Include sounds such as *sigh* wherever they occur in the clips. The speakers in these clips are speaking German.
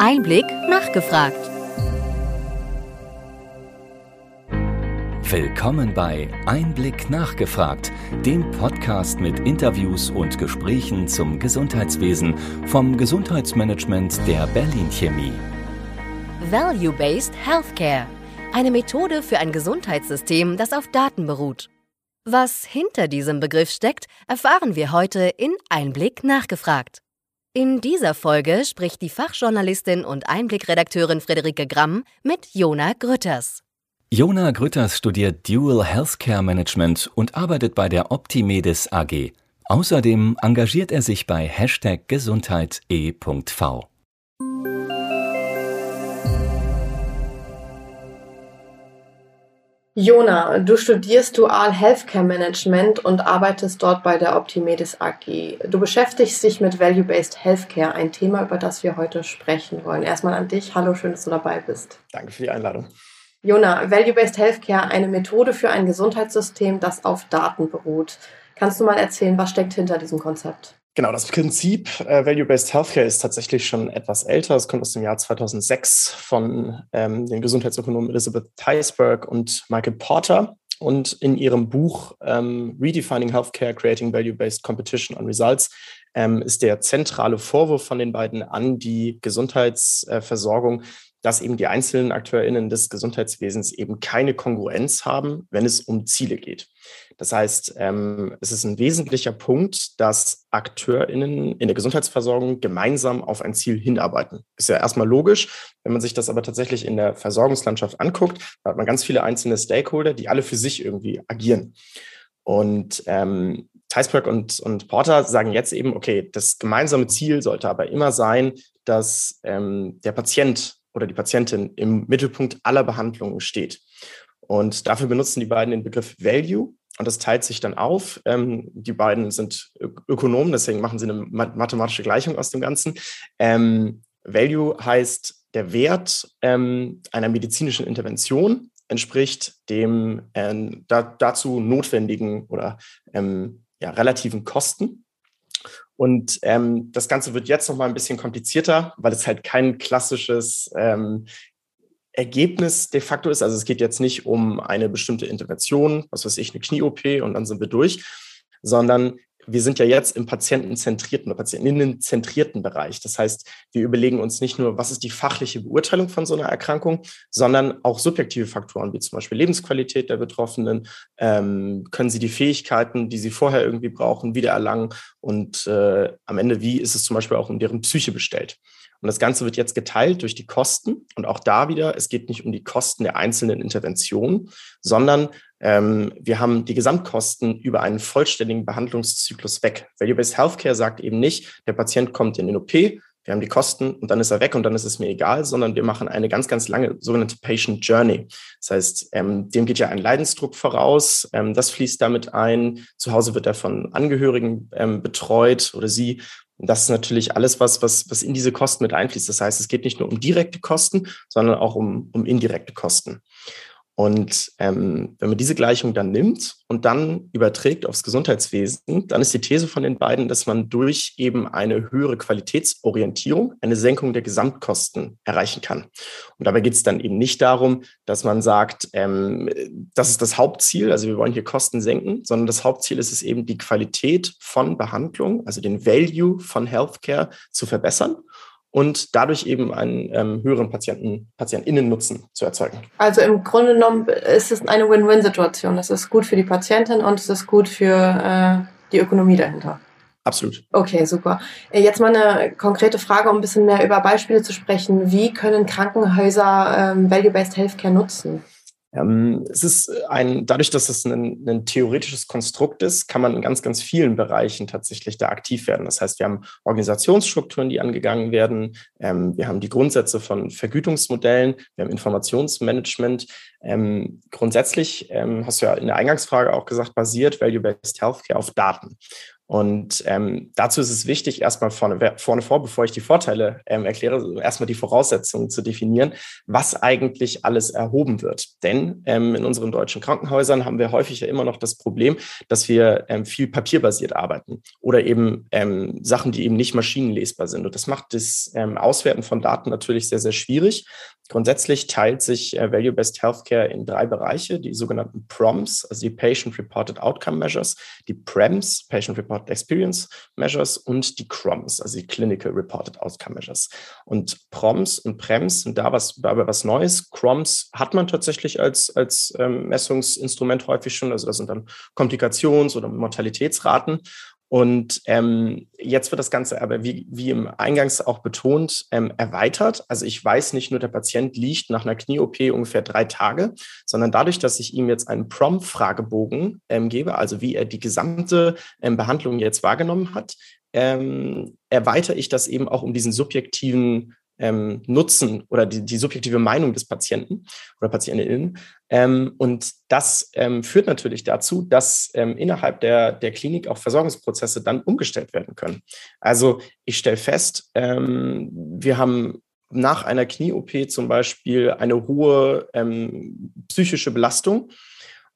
Einblick nachgefragt. Willkommen bei Einblick nachgefragt, dem Podcast mit Interviews und Gesprächen zum Gesundheitswesen vom Gesundheitsmanagement der Berlin Chemie. Value-Based Healthcare. Eine Methode für ein Gesundheitssystem, das auf Daten beruht. Was hinter diesem Begriff steckt, erfahren wir heute in Einblick nachgefragt. In dieser Folge spricht die Fachjournalistin und Einblickredakteurin Friederike Gramm mit Jona Grütters. Jona Grütters studiert Dual Healthcare Management und arbeitet bei der Optimedis AG. Außerdem engagiert er sich bei Hashtag Gesundheit Jona, du studierst Dual Healthcare Management und arbeitest dort bei der Optimedis AG. Du beschäftigst dich mit Value-Based Healthcare, ein Thema, über das wir heute sprechen wollen. Erstmal an dich. Hallo, schön, dass du dabei bist. Danke für die Einladung. Jona, Value-Based Healthcare, eine Methode für ein Gesundheitssystem, das auf Daten beruht. Kannst du mal erzählen, was steckt hinter diesem Konzept? Genau, das Prinzip äh, Value-Based Healthcare ist tatsächlich schon etwas älter. Es kommt aus dem Jahr 2006 von ähm, den Gesundheitsökonomen Elizabeth Theisberg und Michael Porter. Und in ihrem Buch ähm, Redefining Healthcare, Creating Value-Based Competition on Results ähm, ist der zentrale Vorwurf von den beiden an die Gesundheitsversorgung, dass eben die einzelnen AkteurInnen des Gesundheitswesens eben keine Kongruenz haben, wenn es um Ziele geht. Das heißt, ähm, es ist ein wesentlicher Punkt, dass AkteurInnen in der Gesundheitsversorgung gemeinsam auf ein Ziel hinarbeiten. Ist ja erstmal logisch. Wenn man sich das aber tatsächlich in der Versorgungslandschaft anguckt, da hat man ganz viele einzelne Stakeholder, die alle für sich irgendwie agieren. Und ähm, Theisberg und, und Porter sagen jetzt eben, okay, das gemeinsame Ziel sollte aber immer sein, dass ähm, der Patient oder die Patientin im Mittelpunkt aller Behandlungen steht. Und dafür benutzen die beiden den Begriff Value. Und das teilt sich dann auf. Ähm, die beiden sind Ökonomen, deswegen machen sie eine mathematische Gleichung aus dem Ganzen. Ähm, Value heißt, der Wert ähm, einer medizinischen Intervention entspricht dem äh, da, dazu notwendigen oder ähm, ja, relativen Kosten. Und ähm, das Ganze wird jetzt noch mal ein bisschen komplizierter, weil es halt kein klassisches ähm, Ergebnis de facto ist. Also es geht jetzt nicht um eine bestimmte Intervention, was weiß ich, eine Knie-OP und dann sind wir durch, sondern wir sind ja jetzt im patientenzentrierten oder patientinnenzentrierten Bereich. Das heißt, wir überlegen uns nicht nur, was ist die fachliche Beurteilung von so einer Erkrankung, sondern auch subjektive Faktoren, wie zum Beispiel Lebensqualität der Betroffenen. Ähm, können sie die Fähigkeiten, die sie vorher irgendwie brauchen, wiedererlangen? Und äh, am Ende, wie ist es zum Beispiel auch um deren Psyche bestellt? Und das Ganze wird jetzt geteilt durch die Kosten. Und auch da wieder, es geht nicht um die Kosten der einzelnen Interventionen, sondern wir haben die Gesamtkosten über einen vollständigen Behandlungszyklus weg. Value-Based Healthcare sagt eben nicht, der Patient kommt in den OP, wir haben die Kosten und dann ist er weg und dann ist es mir egal, sondern wir machen eine ganz, ganz lange sogenannte Patient Journey. Das heißt, ähm, dem geht ja ein Leidensdruck voraus, ähm, das fließt damit ein. Zu Hause wird er von Angehörigen ähm, betreut oder sie. Das ist natürlich alles, was, was, was in diese Kosten mit einfließt. Das heißt, es geht nicht nur um direkte Kosten, sondern auch um, um indirekte Kosten. Und ähm, wenn man diese Gleichung dann nimmt und dann überträgt aufs Gesundheitswesen, dann ist die These von den beiden, dass man durch eben eine höhere Qualitätsorientierung eine Senkung der Gesamtkosten erreichen kann. Und dabei geht es dann eben nicht darum, dass man sagt, ähm, das ist das Hauptziel, also wir wollen hier Kosten senken, sondern das Hauptziel ist es eben, die Qualität von Behandlung, also den Value von Healthcare zu verbessern und dadurch eben einen ähm, höheren Patienten, PatientInnen-Nutzen zu erzeugen. Also im Grunde genommen ist es eine Win-Win-Situation. Es ist gut für die Patientin und es ist gut für äh, die Ökonomie dahinter. Absolut. Okay, super. Äh, jetzt mal eine konkrete Frage, um ein bisschen mehr über Beispiele zu sprechen. Wie können Krankenhäuser ähm, Value-Based Healthcare nutzen? Ähm, es ist ein, dadurch, dass es ein, ein, theoretisches Konstrukt ist, kann man in ganz, ganz vielen Bereichen tatsächlich da aktiv werden. Das heißt, wir haben Organisationsstrukturen, die angegangen werden. Ähm, wir haben die Grundsätze von Vergütungsmodellen. Wir haben Informationsmanagement. Ähm, grundsätzlich, hast du ja in der Eingangsfrage auch gesagt, basiert Value-Based Healthcare auf Daten. Und ähm, dazu ist es wichtig, erstmal vorne, vorne vor, bevor ich die Vorteile ähm, erkläre, erstmal die Voraussetzungen zu definieren, was eigentlich alles erhoben wird. Denn ähm, in unseren deutschen Krankenhäusern haben wir häufig ja immer noch das Problem, dass wir ähm, viel papierbasiert arbeiten oder eben ähm, Sachen, die eben nicht maschinenlesbar sind. Und das macht das ähm, Auswerten von Daten natürlich sehr, sehr schwierig. Grundsätzlich teilt sich äh, Value-Based Healthcare in drei Bereiche, die sogenannten PROMs, also die Patient Reported Outcome Measures, die PREMs, Patient Reported Experience Measures und die CROMs, also die Clinical Reported Outcome Measures. Und PROMs und PREMs sind da was, dabei was Neues. CROMs hat man tatsächlich als, als ähm, Messungsinstrument häufig schon, also das sind dann Komplikations- oder Mortalitätsraten. Und ähm, jetzt wird das Ganze aber, wie, wie im Eingangs auch betont, ähm, erweitert. Also ich weiß nicht nur, der Patient liegt nach einer Knie-OP ungefähr drei Tage, sondern dadurch, dass ich ihm jetzt einen Prompt-Fragebogen ähm, gebe, also wie er die gesamte ähm, Behandlung jetzt wahrgenommen hat, ähm, erweitere ich das eben auch um diesen subjektiven ähm, Nutzen oder die, die subjektive Meinung des Patienten oder Patientinnen. Ähm, und das ähm, führt natürlich dazu, dass ähm, innerhalb der, der Klinik auch Versorgungsprozesse dann umgestellt werden können. Also ich stelle fest, ähm, wir haben nach einer Knie-OP zum Beispiel eine hohe ähm, psychische Belastung.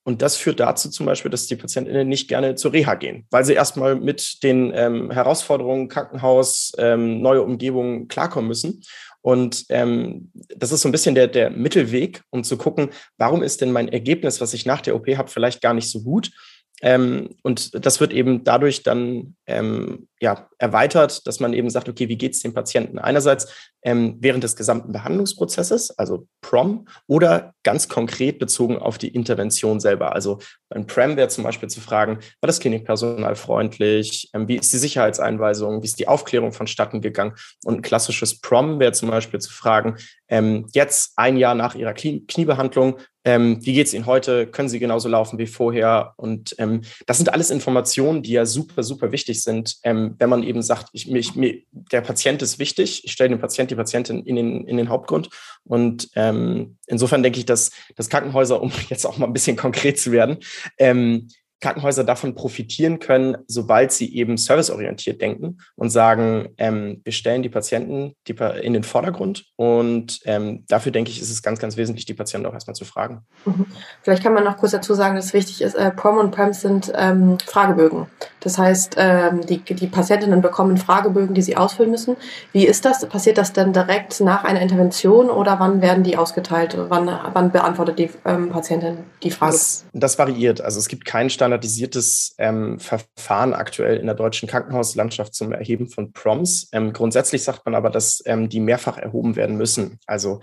Und das führt dazu zum Beispiel, dass die PatientInnen nicht gerne zur Reha gehen, weil sie erstmal mit den ähm, Herausforderungen Krankenhaus, ähm, neue Umgebungen klarkommen müssen. Und ähm, das ist so ein bisschen der, der Mittelweg, um zu gucken, warum ist denn mein Ergebnis, was ich nach der OP habe, vielleicht gar nicht so gut. Ähm, und das wird eben dadurch dann ähm, ja, erweitert, dass man eben sagt, okay, wie geht es dem Patienten? Einerseits ähm, während des gesamten Behandlungsprozesses, also PROM, oder ganz konkret bezogen auf die Intervention selber. Also beim PREM wäre zum Beispiel zu fragen, war das Klinikpersonal freundlich? Ähm, wie ist die Sicherheitseinweisung? Wie ist die Aufklärung vonstatten gegangen? Und ein klassisches PROM wäre zum Beispiel zu fragen, ähm, jetzt ein Jahr nach Ihrer Knie Kniebehandlung, ähm, wie geht es Ihnen heute? Können Sie genauso laufen wie vorher? Und ähm, das sind alles Informationen, die ja super, super wichtig sind, ähm, wenn man eben sagt, ich, mich, mir, der Patient ist wichtig, ich stelle den Patient, die Patientin in den, in den Hauptgrund. Und ähm, insofern denke ich, dass, dass Krankenhäuser, um *laughs* jetzt auch mal ein bisschen konkret zu werden, ähm, Krankenhäuser davon profitieren können, sobald sie eben serviceorientiert denken und sagen, ähm, wir stellen die Patienten in den Vordergrund. Und ähm, dafür denke ich, ist es ganz, ganz wesentlich, die Patienten auch erstmal zu fragen. Mhm. Vielleicht kann man noch kurz dazu sagen, dass wichtig ist, äh, PROM und PREM sind ähm, Fragebögen. Das heißt, ähm, die, die Patientinnen bekommen Fragebögen, die sie ausfüllen müssen. Wie ist das? Passiert das denn direkt nach einer Intervention oder wann werden die ausgeteilt? Wann, wann beantwortet die ähm, Patientin die Frage? Das, das variiert. Also es gibt Stand standardisiertes ähm, Verfahren aktuell in der deutschen Krankenhauslandschaft zum Erheben von Proms. Ähm, grundsätzlich sagt man aber, dass die mehrfach erhoben werden müssen. Also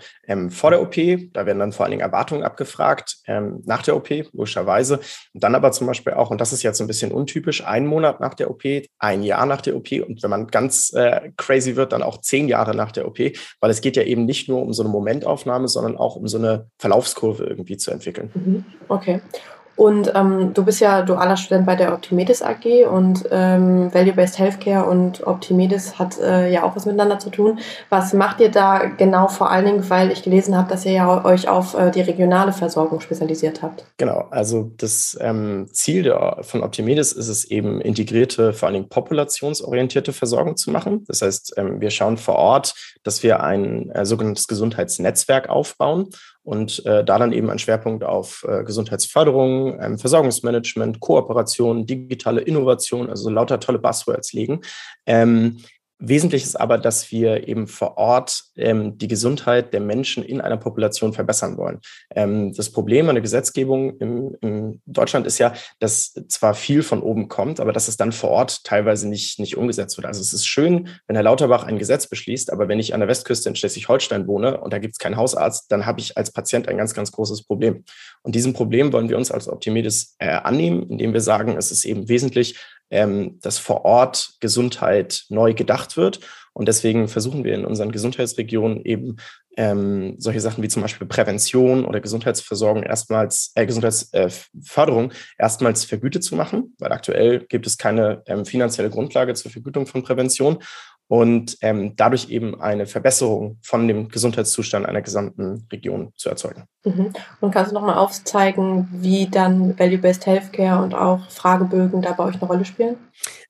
vor der OP, da werden dann vor allen Dingen Erwartungen abgefragt, nach der OP, logischerweise. Und dann aber zum Beispiel auch, und das ist jetzt ein bisschen untypisch, ein Monat nach der OP, ein Jahr nach der OP und wenn man ganz äh, crazy wird, dann auch zehn Jahre nach der OP, weil es geht ja eben nicht nur um so eine Momentaufnahme, sondern auch um so eine Verlaufskurve irgendwie zu entwickeln. Mhm. Okay. Und ähm, du bist ja dualer Student bei der Optimedis AG und ähm, Value-Based Healthcare und Optimedis hat äh, ja auch was miteinander zu tun. Was macht ihr da genau vor allen Dingen, weil ich gelesen habe, dass ihr ja euch auf äh, die regionale Versorgung spezialisiert habt? Genau, also das ähm, Ziel der, von Optimedis ist es eben integrierte, vor allen Dingen populationsorientierte Versorgung zu machen. Das heißt, ähm, wir schauen vor Ort, dass wir ein äh, sogenanntes Gesundheitsnetzwerk aufbauen und äh, da dann eben ein Schwerpunkt auf äh, Gesundheitsförderung, ähm, Versorgungsmanagement, Kooperation, digitale Innovation, also lauter tolle Buzzwords legen. Ähm, Wesentlich ist aber, dass wir eben vor Ort ähm, die Gesundheit der Menschen in einer Population verbessern wollen. Ähm, das Problem an der Gesetzgebung im, in Deutschland ist ja, dass zwar viel von oben kommt, aber dass es dann vor Ort teilweise nicht, nicht umgesetzt wird. Also es ist schön, wenn Herr Lauterbach ein Gesetz beschließt, aber wenn ich an der Westküste in Schleswig-Holstein wohne und da gibt es keinen Hausarzt, dann habe ich als Patient ein ganz, ganz großes Problem. Und diesem Problem wollen wir uns als Optimedis äh, annehmen, indem wir sagen, es ist eben wesentlich, ähm, dass vor Ort Gesundheit neu gedacht wird. Und deswegen versuchen wir in unseren Gesundheitsregionen eben ähm, solche Sachen wie zum Beispiel Prävention oder Gesundheitsversorgung erstmals, äh, Gesundheitsförderung erstmals vergütet zu machen, weil aktuell gibt es keine ähm, finanzielle Grundlage zur Vergütung von Prävention und ähm, dadurch eben eine Verbesserung von dem Gesundheitszustand einer gesamten Region zu erzeugen. Mhm. Und kannst du nochmal aufzeigen, wie dann Value-Based Healthcare und auch Fragebögen da bei euch eine Rolle spielen?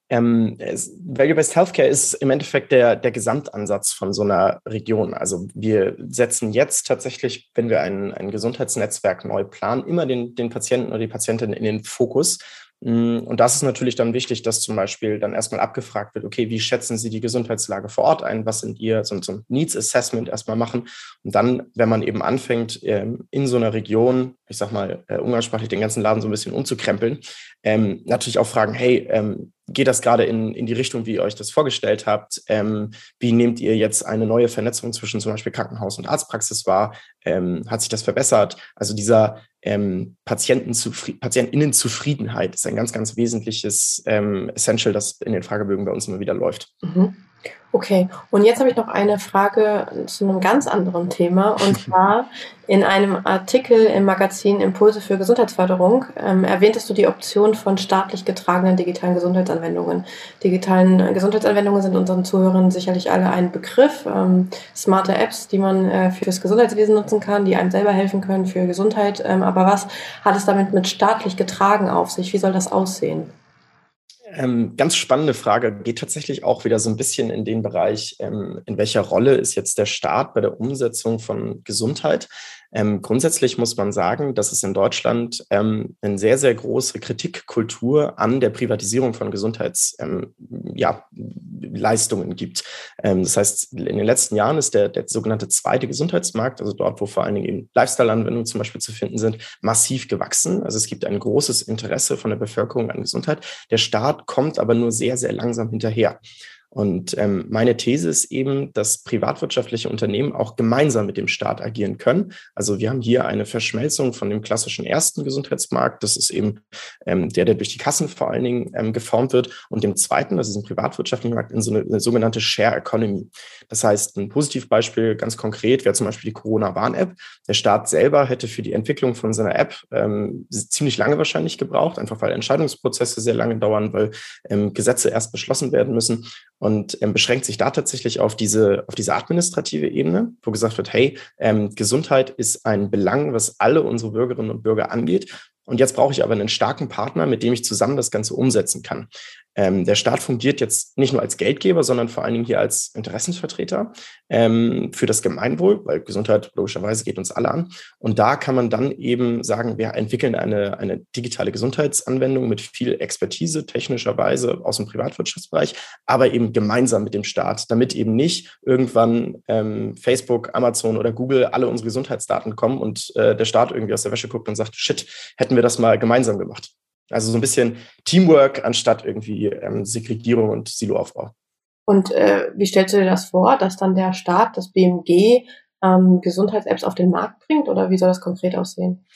Ähm, Value-Based Healthcare ist im Endeffekt der, der Gesamtansatz von so einer Region. Also wir setzen jetzt tatsächlich, wenn wir ein, ein Gesundheitsnetzwerk neu planen, immer den, den Patienten oder die Patientin in den Fokus und das ist natürlich dann wichtig, dass zum Beispiel dann erstmal abgefragt wird, okay, wie schätzen Sie die Gesundheitslage vor Ort ein? Was sind Ihr, so, so ein Needs Assessment erstmal machen? Und dann, wenn man eben anfängt, ähm, in so einer Region, ich sag mal, äh, umgangssprachlich den ganzen Laden so ein bisschen umzukrempeln, ähm, natürlich auch fragen, hey, ähm, geht das gerade in, in die Richtung, wie ihr euch das vorgestellt habt? Ähm, wie nehmt ihr jetzt eine neue Vernetzung zwischen zum Beispiel Krankenhaus und Arztpraxis wahr? Ähm, hat sich das verbessert? Also dieser ähm, Patientinnenzufriedenheit ist ein ganz, ganz wesentliches ähm, Essential, das in den Fragebögen bei uns immer wieder läuft. Mhm. Okay, und jetzt habe ich noch eine Frage zu einem ganz anderen Thema. Und *laughs* zwar in einem Artikel im Magazin Impulse für Gesundheitsförderung ähm, erwähntest du die Option von staatlich getragenen digitalen Gesundheitsanwendungen. Digitalen Gesundheitsanwendungen sind unseren Zuhörern sicherlich alle ein Begriff. Ähm, smarte Apps, die man äh, für das Gesundheitswesen nutzen kann, die einem selber helfen können für Gesundheit. Ähm, aber was hat es damit mit staatlich getragen auf sich? Wie soll das aussehen? Ähm, ganz spannende Frage. Geht tatsächlich auch wieder so ein bisschen in den Bereich, ähm, in welcher Rolle ist jetzt der Staat bei der Umsetzung von Gesundheit? Ähm, grundsätzlich muss man sagen, dass es in Deutschland ähm, eine sehr, sehr große Kritikkultur an der Privatisierung von Gesundheitsleistungen ähm, ja, gibt. Ähm, das heißt, in den letzten Jahren ist der, der sogenannte zweite Gesundheitsmarkt, also dort, wo vor allen Dingen Lifestyle-Anwendungen zum Beispiel zu finden sind, massiv gewachsen. Also es gibt ein großes Interesse von der Bevölkerung an Gesundheit. Der Staat kommt aber nur sehr, sehr langsam hinterher. Und ähm, meine These ist eben, dass privatwirtschaftliche Unternehmen auch gemeinsam mit dem Staat agieren können. Also wir haben hier eine Verschmelzung von dem klassischen ersten Gesundheitsmarkt, das ist eben ähm, der, der durch die Kassen vor allen Dingen ähm, geformt wird, und dem zweiten, also diesem privatwirtschaftlichen Markt, in so eine, eine sogenannte Share Economy. Das heißt, ein Positivbeispiel ganz konkret wäre zum Beispiel die Corona-Warn-App. Der Staat selber hätte für die Entwicklung von seiner App ähm, ziemlich lange wahrscheinlich gebraucht, einfach weil Entscheidungsprozesse sehr lange dauern, weil ähm, Gesetze erst beschlossen werden müssen und ähm, beschränkt sich da tatsächlich auf diese, auf diese administrative Ebene, wo gesagt wird, hey, ähm, Gesundheit ist ein Belang, was alle unsere Bürgerinnen und Bürger angeht. Und jetzt brauche ich aber einen starken Partner, mit dem ich zusammen das Ganze umsetzen kann. Ähm, der Staat fungiert jetzt nicht nur als Geldgeber, sondern vor allen Dingen hier als Interessensvertreter ähm, für das Gemeinwohl, weil Gesundheit logischerweise geht uns alle an. Und da kann man dann eben sagen, wir entwickeln eine, eine digitale Gesundheitsanwendung mit viel Expertise technischerweise aus dem Privatwirtschaftsbereich, aber eben gemeinsam mit dem Staat, damit eben nicht irgendwann ähm, Facebook, Amazon oder Google alle unsere Gesundheitsdaten kommen und äh, der Staat irgendwie aus der Wäsche guckt und sagt, shit, hätten wir das mal gemeinsam gemacht. Also so ein bisschen Teamwork anstatt irgendwie ähm, Segregierung und Siloaufbau. Und äh, wie stellst du dir das vor, dass dann der Staat, das BMG, ähm, Gesundheits-Apps auf den Markt bringt oder wie soll das konkret aussehen?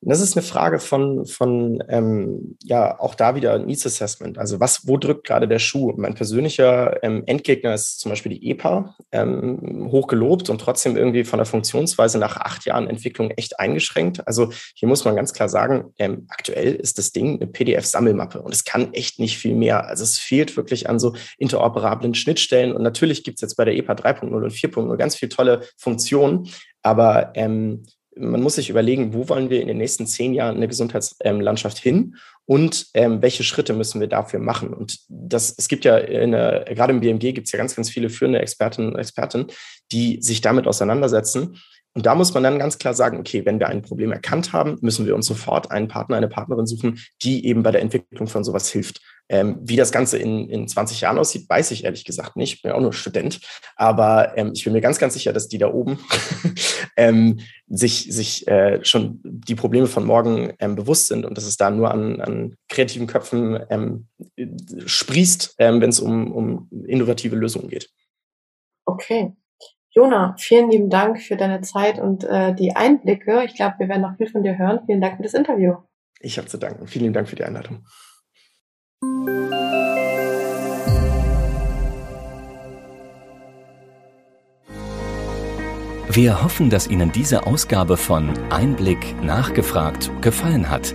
Das ist eine Frage von, von ähm, ja, auch da wieder Needs Assessment. Also was, wo drückt gerade der Schuh? Mein persönlicher ähm, Endgegner ist zum Beispiel die EPA, ähm, hochgelobt und trotzdem irgendwie von der Funktionsweise nach acht Jahren Entwicklung echt eingeschränkt. Also hier muss man ganz klar sagen, ähm, aktuell ist das Ding eine PDF-Sammelmappe und es kann echt nicht viel mehr. Also es fehlt wirklich an so interoperablen Schnittstellen und natürlich gibt es jetzt bei der EPA 3.0 und 4.0 ganz viele tolle Funktionen, aber ähm, man muss sich überlegen, wo wollen wir in den nächsten zehn Jahren in der Gesundheitslandschaft hin und ähm, welche Schritte müssen wir dafür machen. Und das, es gibt ja in der, gerade im BMG gibt es ja ganz, ganz viele führende Expertinnen und Experten, die sich damit auseinandersetzen. Und da muss man dann ganz klar sagen, okay, wenn wir ein Problem erkannt haben, müssen wir uns sofort einen Partner, eine Partnerin suchen, die eben bei der Entwicklung von sowas hilft. Ähm, wie das Ganze in, in 20 Jahren aussieht, weiß ich ehrlich gesagt nicht. Ich bin auch nur Student. Aber ähm, ich bin mir ganz, ganz sicher, dass die da oben *laughs* ähm, sich, sich äh, schon die Probleme von morgen ähm, bewusst sind und dass es da nur an, an kreativen Köpfen ähm, sprießt, ähm, wenn es um, um innovative Lösungen geht. Okay. Jona, vielen lieben Dank für deine Zeit und äh, die Einblicke. Ich glaube, wir werden noch viel von dir hören. Vielen Dank für das Interview. Ich habe zu danken. Vielen lieben Dank für die Einladung. Wir hoffen, dass Ihnen diese Ausgabe von Einblick nachgefragt gefallen hat.